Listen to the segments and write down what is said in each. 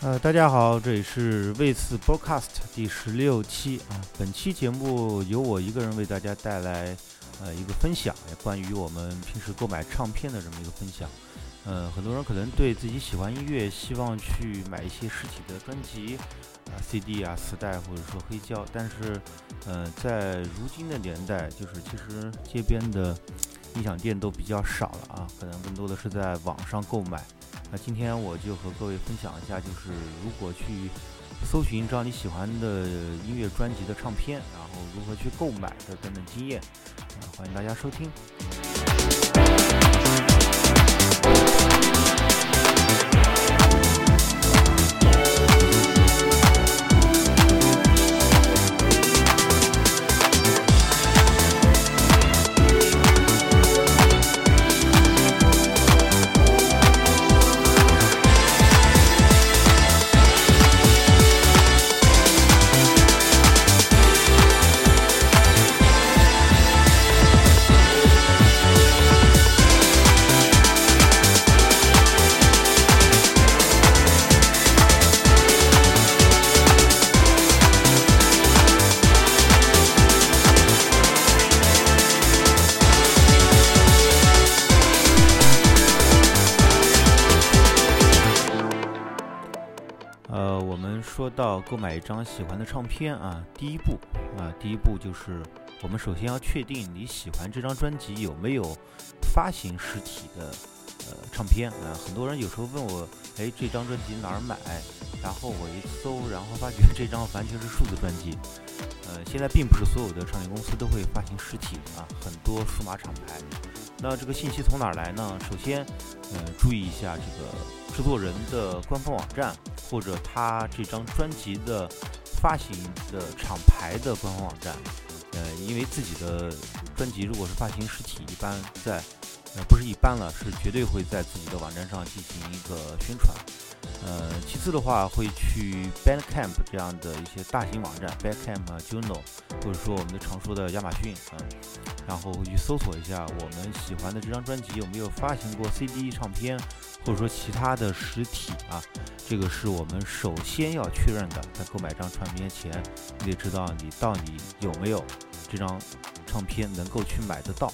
呃，大家好，这里是卫视 Broadcast 第十六期啊。本期节目由我一个人为大家带来呃一个分享，关于我们平时购买唱片的这么一个分享。呃，很多人可能对自己喜欢音乐，希望去买一些实体的专辑啊、CD 啊、磁带或者说黑胶，但是呃，在如今的年代，就是其实街边的音响店都比较少了啊，可能更多的是在网上购买。那今天我就和各位分享一下，就是如果去搜寻一张你喜欢的音乐专辑的唱片，然后如何去购买的等等经验，啊，欢迎大家收听。买一张喜欢的唱片啊，第一步啊，第一步就是我们首先要确定你喜欢这张专辑有没有发行实体的呃唱片啊。很多人有时候问我，哎，这张专辑哪儿买？然后我一搜，然后发觉这张完全是数字专辑。呃，现在并不是所有的唱片公司都会发行实体啊，很多数码厂牌。那这个信息从哪儿来呢？首先，呃，注意一下这个制作人的官方网站。或者他这张专辑的发行的厂牌的官方网站，呃，因为自己的专辑如果是发行实体，一般在呃不是一般了，是绝对会在自己的网站上进行一个宣传。呃，其次的话会去 Bandcamp 这样的一些大型网站，Bandcamp，Juno，或者说我们的常说的亚马逊啊，然后会去搜索一下我们喜欢的这张专辑有没有发行过 CD 唱片，或者说其他的实体啊。这个是我们首先要确认的，在购买张唱片前，你得知道你到底有没有这张唱片能够去买得到。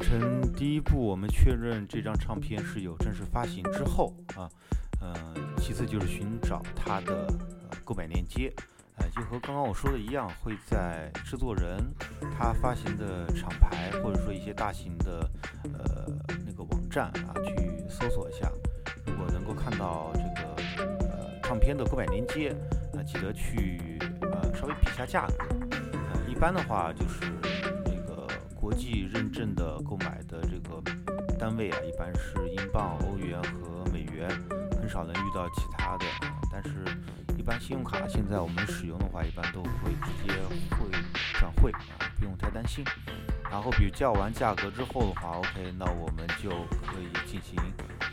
成第一步，我们确认这张唱片是有正式发行之后啊，呃，其次就是寻找它的呃购买链接，呃，就和刚刚我说的一样，会在制作人他发行的厂牌或者说一些大型的呃那个网站啊去搜索一下，如果能够看到这个呃唱片的购买链接，啊，记得去呃稍微比一下价格，呃，一般的话就是。国际认证的购买的这个单位啊，一般是英镑、欧元和美元，很少能遇到其他的。但是，一般信用卡现在我们使用的话，一般都会直接会转汇啊，不用太担心。然后比较完价格之后的话，OK，那我们就可以进行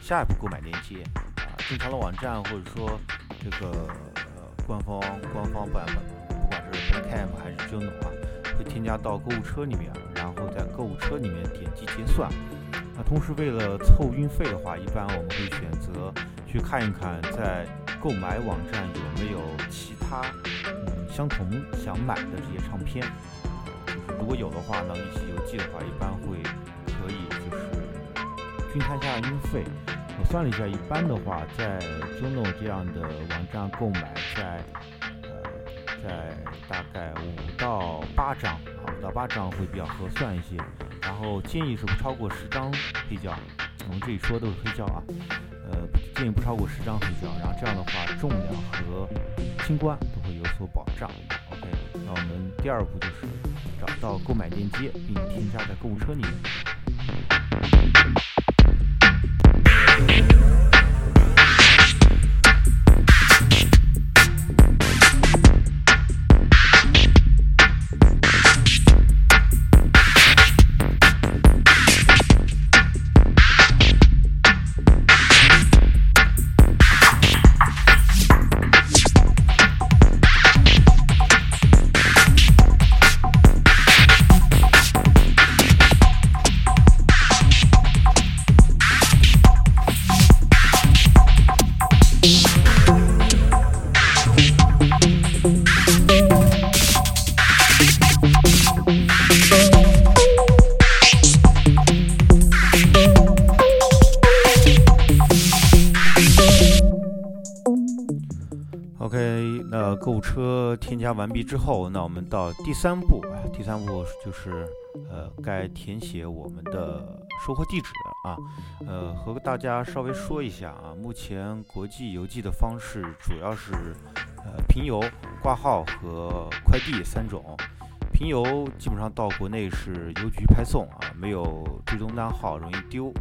下一步购买链接啊。正常的网站或者说这个呃官方官方版本，不管是 Bandcamp 还是 Juno 啊，会添加到购物车里面，然后在购物车里面点击结算。那同时为了凑运费的话，一般我们会选择去看一看在购买网站有没有其他嗯相同想买的这些唱片。如果有的话呢，一起邮寄的话，一般会可以就是均摊下运费。我算了一下，一般的话，在 Juno 这样的网站购买，在在大概五到八张啊，五到八张会比较合算一些。然后建议是不超过十张黑胶，我们这里说都是黑胶啊，呃建议不超过十张黑胶。然后这样的话，重量和清关都会有所保障。OK，那我们第二步就是找到购买链接，并添加在购物车里面。加完毕之后，那我们到第三步，第三步就是呃，该填写我们的收货地址啊。呃，和大家稍微说一下啊，目前国际邮寄的方式主要是呃平邮、挂号和快递三种。平邮基本上到国内是邮局派送啊，没有追踪单号，容易丢。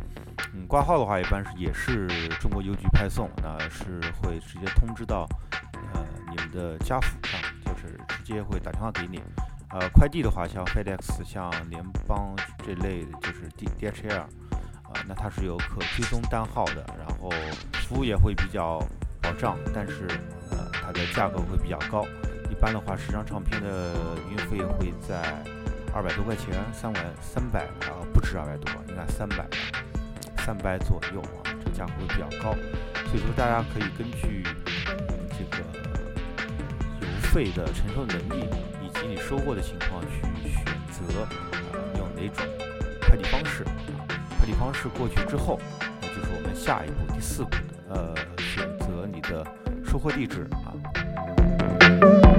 嗯，挂号的话一般是也是中国邮局派送，那是会直接通知到。呃你们的家属上是直接会打电话给你，呃，快递的话像 FedEx、像联邦这类的，就是 D DHL，啊，那它是有可追踪单号的，然后服务也会比较保障，但是呃，它的价格会比较高，一般的话十张唱片的运费会在二百多块钱，三百三百啊，不止二百多，应该三百，三百左右啊，这个价格会比较高，所以说大家可以根据。费的承受能力以及你收货的情况去选择啊用哪种快递方式，快递方式过去之后，那就是我们下一步第四步的呃选择你的收货地址啊。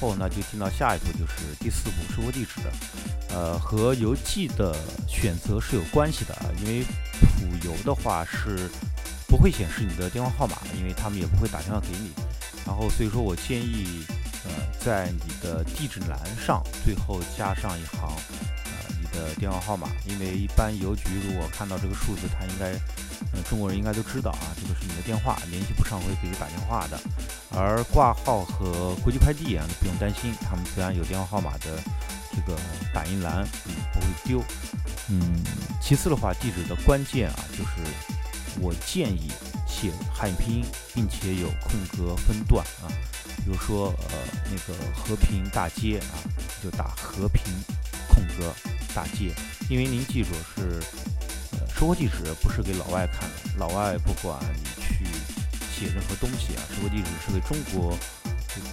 后呢，就进到下一步，就是第四步收货地址，呃，和邮寄的选择是有关系的啊，因为普邮的话是不会显示你的电话号码，因为他们也不会打电话给你，然后所以说我建议，呃，在你的地址栏上最后加上一行，的电话号码，因为一般邮局如果看到这个数字，他应该。嗯，中国人应该都知道啊，这个是你的电话，联系不上会给你打电话的。而挂号和国际快递啊，不用担心，他们自然有电话号码的这个打印栏，嗯，不会丢。嗯，其次的话，地址的关键啊，就是我建议写汉语拼音，并且有空格分段啊。比如说，呃，那个和平大街啊，就打和平空格大街。因为您记住是，呃，生活地址不是给老外看的，老外不管你去写任何东西啊，生活地址是给中国这个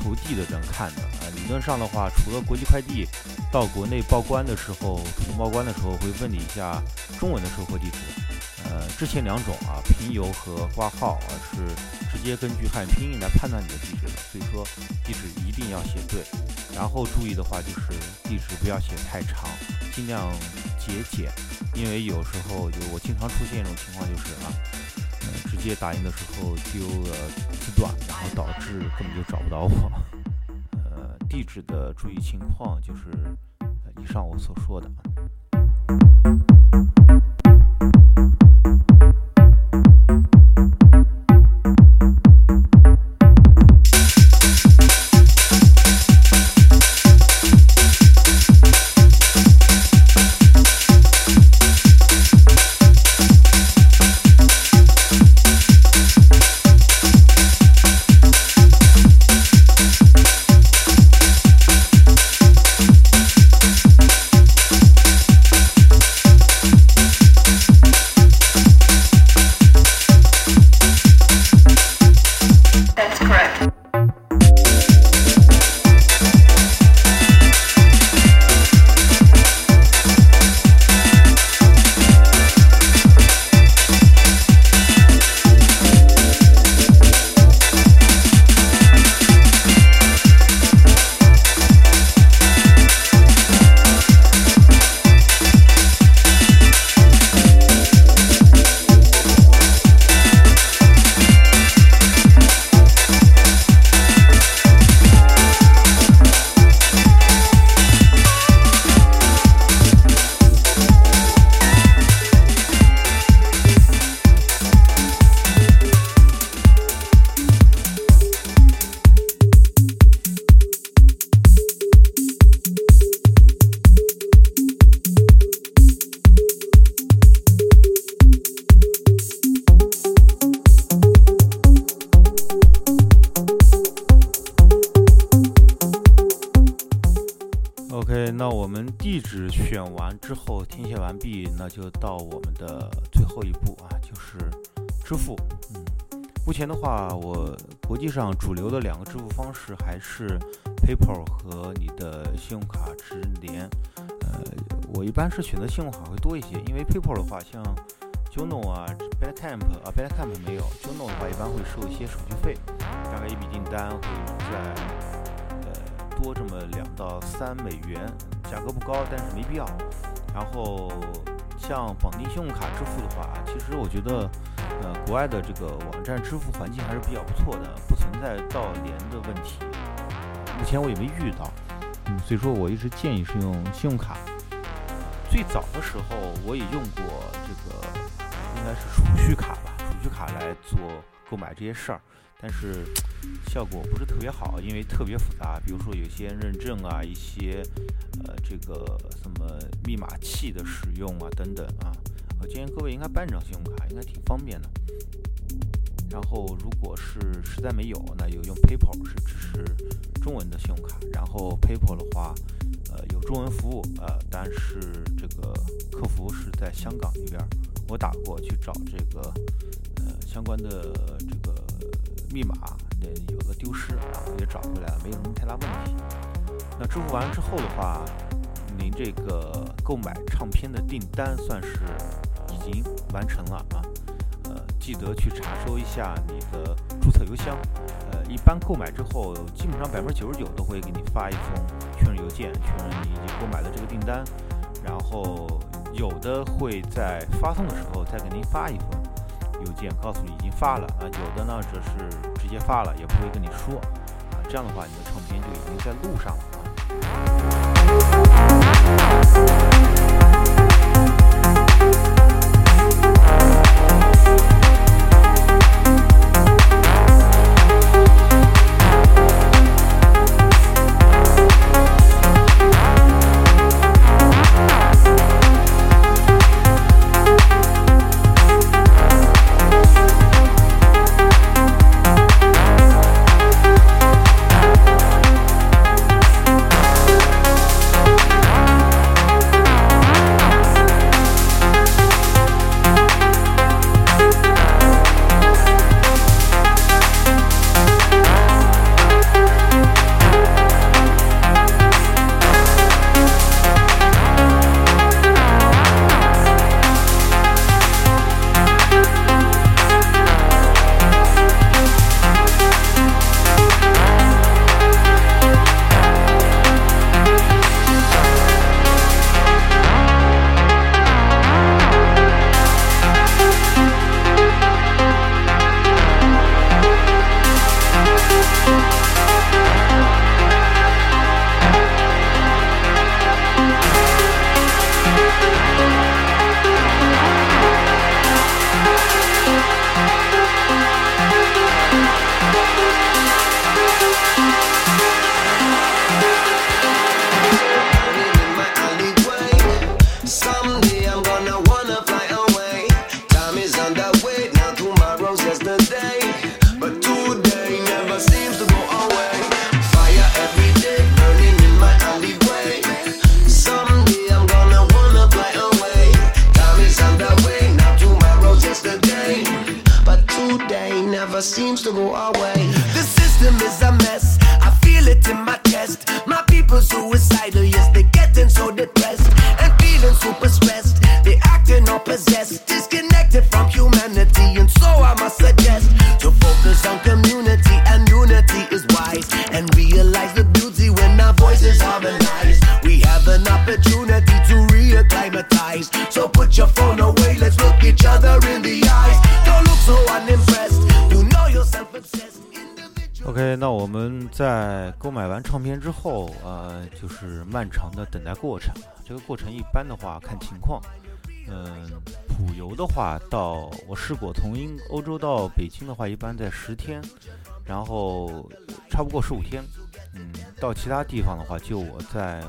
投递的人看的啊。理论上的话，除了国际快递到国内报关的时候，主动报关的时候会问你一下中文的收货地址。呃，之前两种啊，平邮和挂号啊，是直接根据汉语拼音来判断你的地址的，所以说地址一定要写对。然后注意的话就是地址不要写太长，尽量节俭，因为有时候就我经常出现一种情况就是啊，呃，直接打印的时候丢了字段，然后导致根本就找不到我。呃，地址的注意情况就是以上我所说的。完毕，那就到我们的最后一步啊，就是支付。嗯，目前的话，我国际上主流的两个支付方式还是 PayPal 和你的信用卡直连。呃，我一般是选择信用卡会多一些，因为 PayPal 的话，像 Juno 啊、b e t c a m p 啊、b e t c a m p 没有，Juno 的话一般会收一些手续费，大概一笔订单会在呃。多这么两到三美元，价格不高，但是没必要。然后像绑定信用卡支付的话，其实我觉得，呃，国外的这个网站支付环境还是比较不错的，不存在盗连的问题。目前我也没遇到，嗯，所以说我一直建议是用信用卡。最早的时候我也用过这个，应该是储蓄卡吧，储蓄卡来做购买这些事儿。但是效果不是特别好，因为特别复杂。比如说有些认证啊，一些呃这个什么密码器的使用啊等等啊，我建议各位应该办一张信用卡，应该挺方便的。然后如果是实在没有，那就用 PayPal 是支持中文的信用卡。然后 PayPal 的话，呃有中文服务，呃但是这个客服是在香港那边，我打过去找这个呃相关的这个。密码那有个丢失，然后也找回来了，没有什么太大问题。那支付完之后的话，您这个购买唱片的订单算是已经完成了啊。呃，记得去查收一下你的注册邮箱。呃，一般购买之后，基本上百分之九十九都会给你发一封确认邮件，确认你已经购买了这个订单。然后有的会在发送的时候再给您发一封。邮件告诉你已经发了啊，有的呢则是直接发了，也不会跟你说啊，这样的话你的唱片就已经在路上了啊。购买完唱片之后，呃，就是漫长的等待过程。这个过程一般的话看情况，嗯，普游的话到我试过，从英欧洲到北京的话，一般在十天，然后差不过十五天。嗯，到其他地方的话，就我在，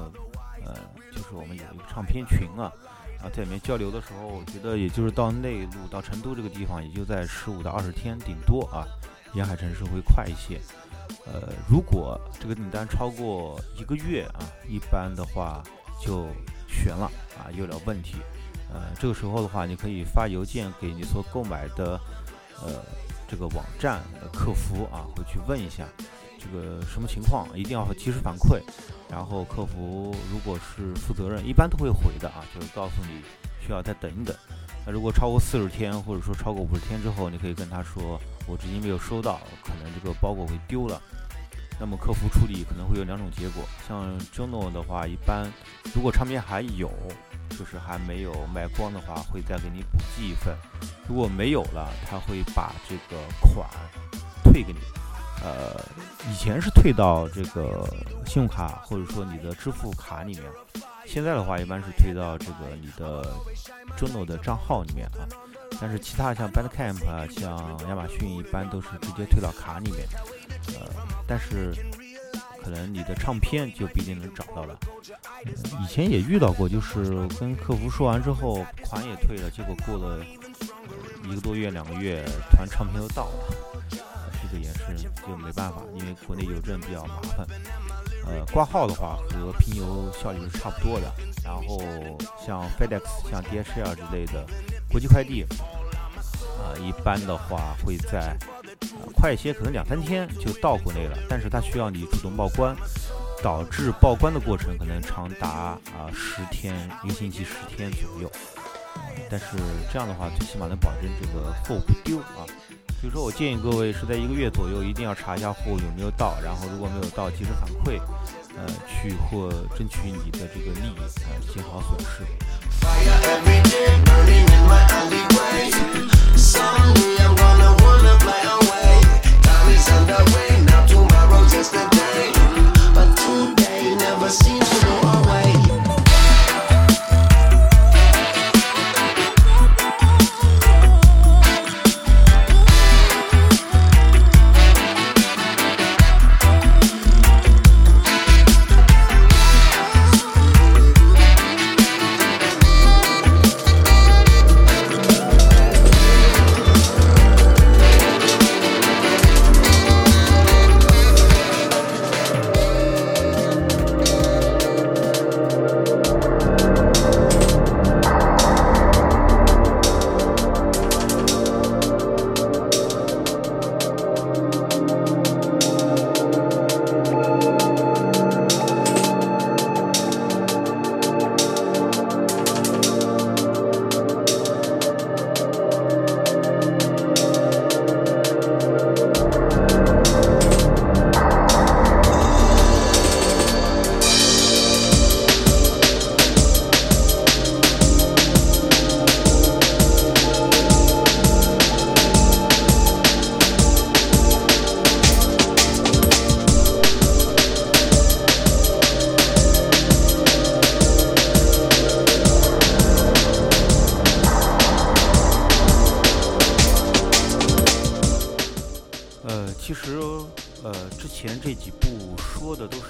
呃，就是我们有一个唱片群啊，啊，在里面交流的时候，我觉得也就是到内陆到成都这个地方，也就在十五到二十天，顶多啊。沿海城市会快一些，呃，如果这个订单超过一个月啊，一般的话就悬了啊，有点问题。呃，这个时候的话，你可以发邮件给你所购买的呃这个网站的客服啊，回去问一下这个什么情况，一定要及时反馈。然后客服如果是负责任，一般都会回的啊，就是告诉你需要再等一等。那如果超过四十天，或者说超过五十天之后，你可以跟他说。我至今没有收到，可能这个包裹会丢了。那么客服处理可能会有两种结果，像 Juno 的话，一般如果唱片还有，就是还没有卖光的话，会再给你补寄一份；如果没有了，他会把这个款退给你。呃，以前是退到这个信用卡或者说你的支付卡里面，现在的话一般是退到这个你的 Juno 的账号里面啊。但是其他像 Bandcamp 啊，像亚马逊，一般都是直接退到卡里面。呃，但是可能你的唱片就不一定能找到了。以前也遇到过，就是跟客服说完之后，款也退了，结果过了一个多月、两个月，突然唱片又到了。这个也是就没办法，因为国内邮政比较麻烦。呃，挂号的话和拼邮效率是差不多的。然后像 FedEx、像 DHL 之类的。国际快递，啊，一般的话会在快一些，可能两三天就到国内了。但是它需要你主动报关，导致报关的过程可能长达啊十天，一个星期十天左右。但是这样的话，最起码能保证这个货不丢啊。所以说我建议各位是在一个月左右，一定要查一下货有没有到，然后如果没有到，及时反馈，呃，去或争取你的这个利益，呃，减少损失。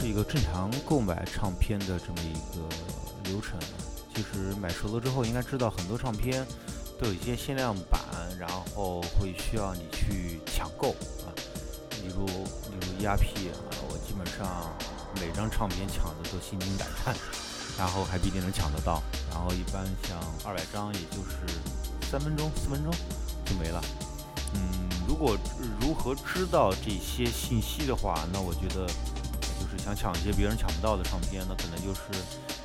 一个正常购买唱片的这么一个流程，其实买熟了之后，应该知道很多唱片都有一些限量版，然后会需要你去抢购啊。例如，例如 ERP 啊，我基本上每张唱片抢的都心惊胆颤，然后还不一定能抢得到。然后一般像二百张，也就是三分钟、四分钟就没了。嗯。如果如何知道这些信息的话，那我觉得想抢一些别人抢不到的唱片，那可能就是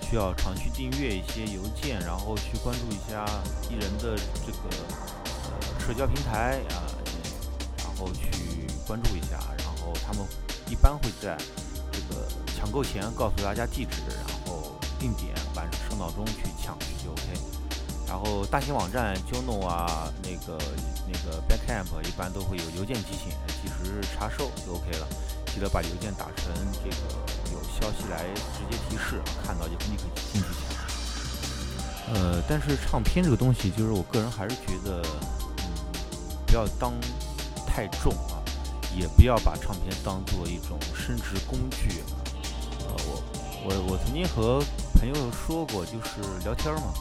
需要常去订阅一些邮件，然后去关注一下艺人的这个呃社交平台啊，然后去关注一下，然后他们一般会在这个抢购前告诉大家地址，然后定点晚上闹钟去抢去就 OK。然后大型网站 Juno 啊，那个那个 Backamp 一般都会有邮件提醒，及时查收就 OK 了。记得把邮件打成这个有消息来直接提示，看到就立刻进去抢。呃，但是唱片这个东西，就是我个人还是觉得，嗯，不要当太重啊，也不要把唱片当做一种升值工具。呃，我我我曾经和朋友说过，就是聊天嘛。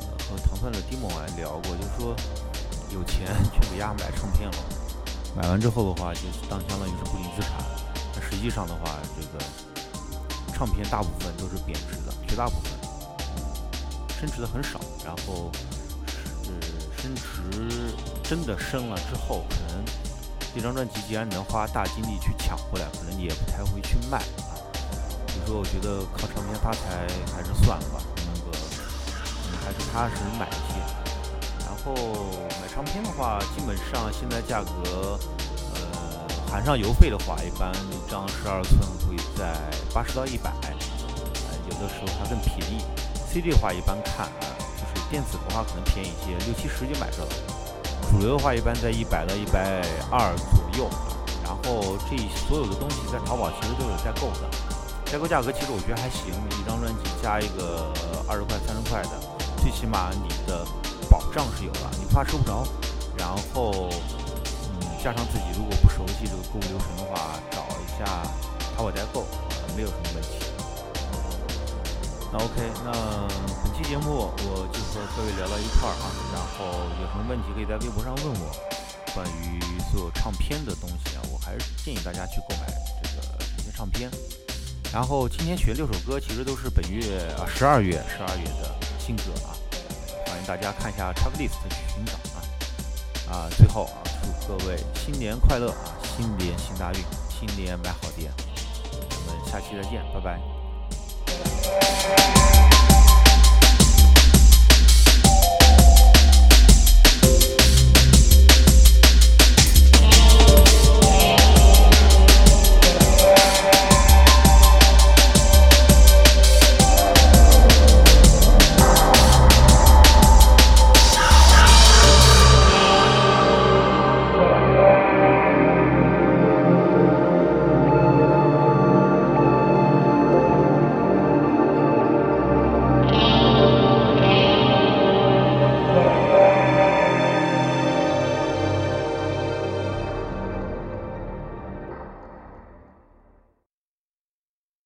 呃和糖蒜的 Dimo 还聊过，就是说有钱 去给丫买唱片了，买完之后的话，就当相当于是不灵资产。那实际上的话，这个唱片大部分都是贬值的，绝大部分升值的很少。然后是升值真的升了之后，可能这张专辑既然能花大精力去抢回来，可能你也不太会去卖啊。所以说，我觉得靠唱片发财还是算了吧。那个还是踏实买一些，后买唱片的话，基本上现在价格，呃，含上邮费的话，一般一张十二寸会在八十到一百，呃，有的时候还更便宜。CD 的话，一般看啊，就是电子的话可能便宜一些，六七十就买着了。主流的话，一般在一百到一百二左右。然后这所有的东西在淘宝其实都有代购的，代购价格其实我觉得还行，一张专辑加一个二十块、三十块的。最起码你的账是有了，你怕收不着，然后嗯，加上自己如果不熟悉这个购物流程的话，找一下淘宝代购，没有什么问题。那 OK，那本期节目我就和各位聊到一块儿啊，然后有什么问题可以在微博上问我。关于所有唱片的东西啊，我还是建议大家去购买这个这些唱片。然后今天学六首歌，其实都是本月啊十二月十二月的。新歌啊，大家看一下 Tracklist 去寻找啊啊！最后啊，祝各位新年快乐啊，新年行大运，新年买好碟。我们下期再见，拜拜。